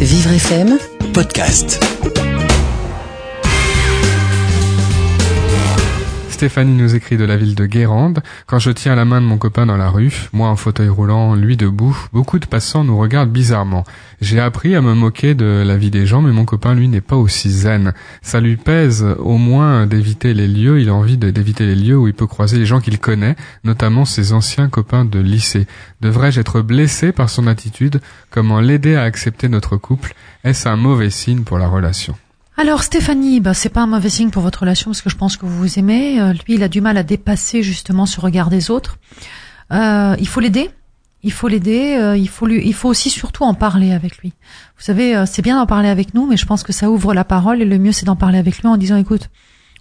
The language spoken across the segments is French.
Vivre FM Podcast. Stéphanie nous écrit de la ville de Guérande. Quand je tiens la main de mon copain dans la rue, moi en fauteuil roulant, lui debout, beaucoup de passants nous regardent bizarrement. J'ai appris à me moquer de la vie des gens, mais mon copain, lui, n'est pas aussi zen. Ça lui pèse au moins d'éviter les lieux, il a envie d'éviter les lieux où il peut croiser les gens qu'il connaît, notamment ses anciens copains de lycée. Devrais-je être blessé par son attitude? Comment l'aider à accepter notre couple? Est-ce un mauvais signe pour la relation? Alors Stéphanie, bah, c'est pas un mauvais signe pour votre relation parce que je pense que vous vous aimez. Euh, lui, il a du mal à dépasser justement ce regard des autres. Euh, il faut l'aider. Il faut l'aider. euh, il faut lui, il faut aussi surtout en parler avec lui. Vous savez, euh, c'est bien d'en parler avec nous, mais je pense que ça ouvre la parole et le mieux c'est d'en parler avec lui en disant, écoute,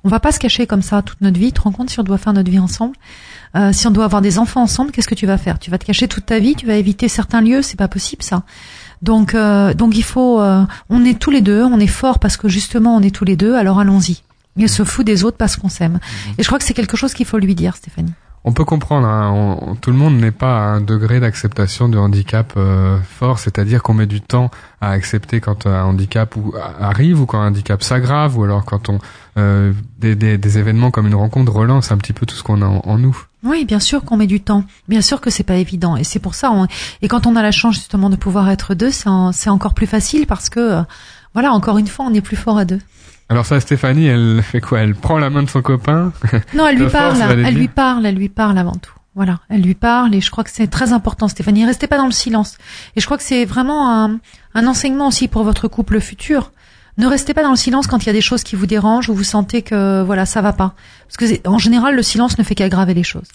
on va pas se cacher comme ça toute notre vie. Tu te rends compte si on doit faire notre vie ensemble, si on doit avoir des enfants ensemble, qu'est-ce que tu vas faire? Tu vas te cacher toute ta vie, tu vas éviter certains lieux, c'est pas possible ça. Donc, euh, donc il faut, euh, on est tous les deux, on est forts parce que justement on est tous les deux, alors allons-y. Il se fout des autres parce qu'on s'aime. Et je crois que c'est quelque chose qu'il faut lui dire, Stéphanie. On peut comprendre, hein, on- tout le monde n'est pas à un degré d'acceptation du handicap euh, fort, c'est-à-dire qu'on met du temps à accepter quand un handicap ou, arrive ou quand un handicap s'aggrave ou alors quand on euh, des, des, des événements comme une rencontre relancent un petit peu tout ce qu'on a en, en nous. Oui, bien sûr qu'on met du temps. Bien sûr que c'est pas évident. Et c'est pour ça. on- et quand on a la chance justement de pouvoir être deux, c'est encore plus facile parce que, euh, voilà, encore une fois, on est plus fort à deux. Alors ça, Stéphanie, elle fait quoi? Elle prend la main de son copain? Non, elle lui force, parle. Elle lui parle. Elle lui parle avant tout. Voilà, elle lui parle et je crois que c'est très important, Stéphanie. Restez pas dans le silence. Et je crois que c'est vraiment un, un enseignement aussi pour votre couple futur. Ne restez pas dans le silence quand il y a des choses qui vous dérangent ou vous sentez que voilà ça va pas. Parce que en général, le silence ne fait qu'aggraver les choses.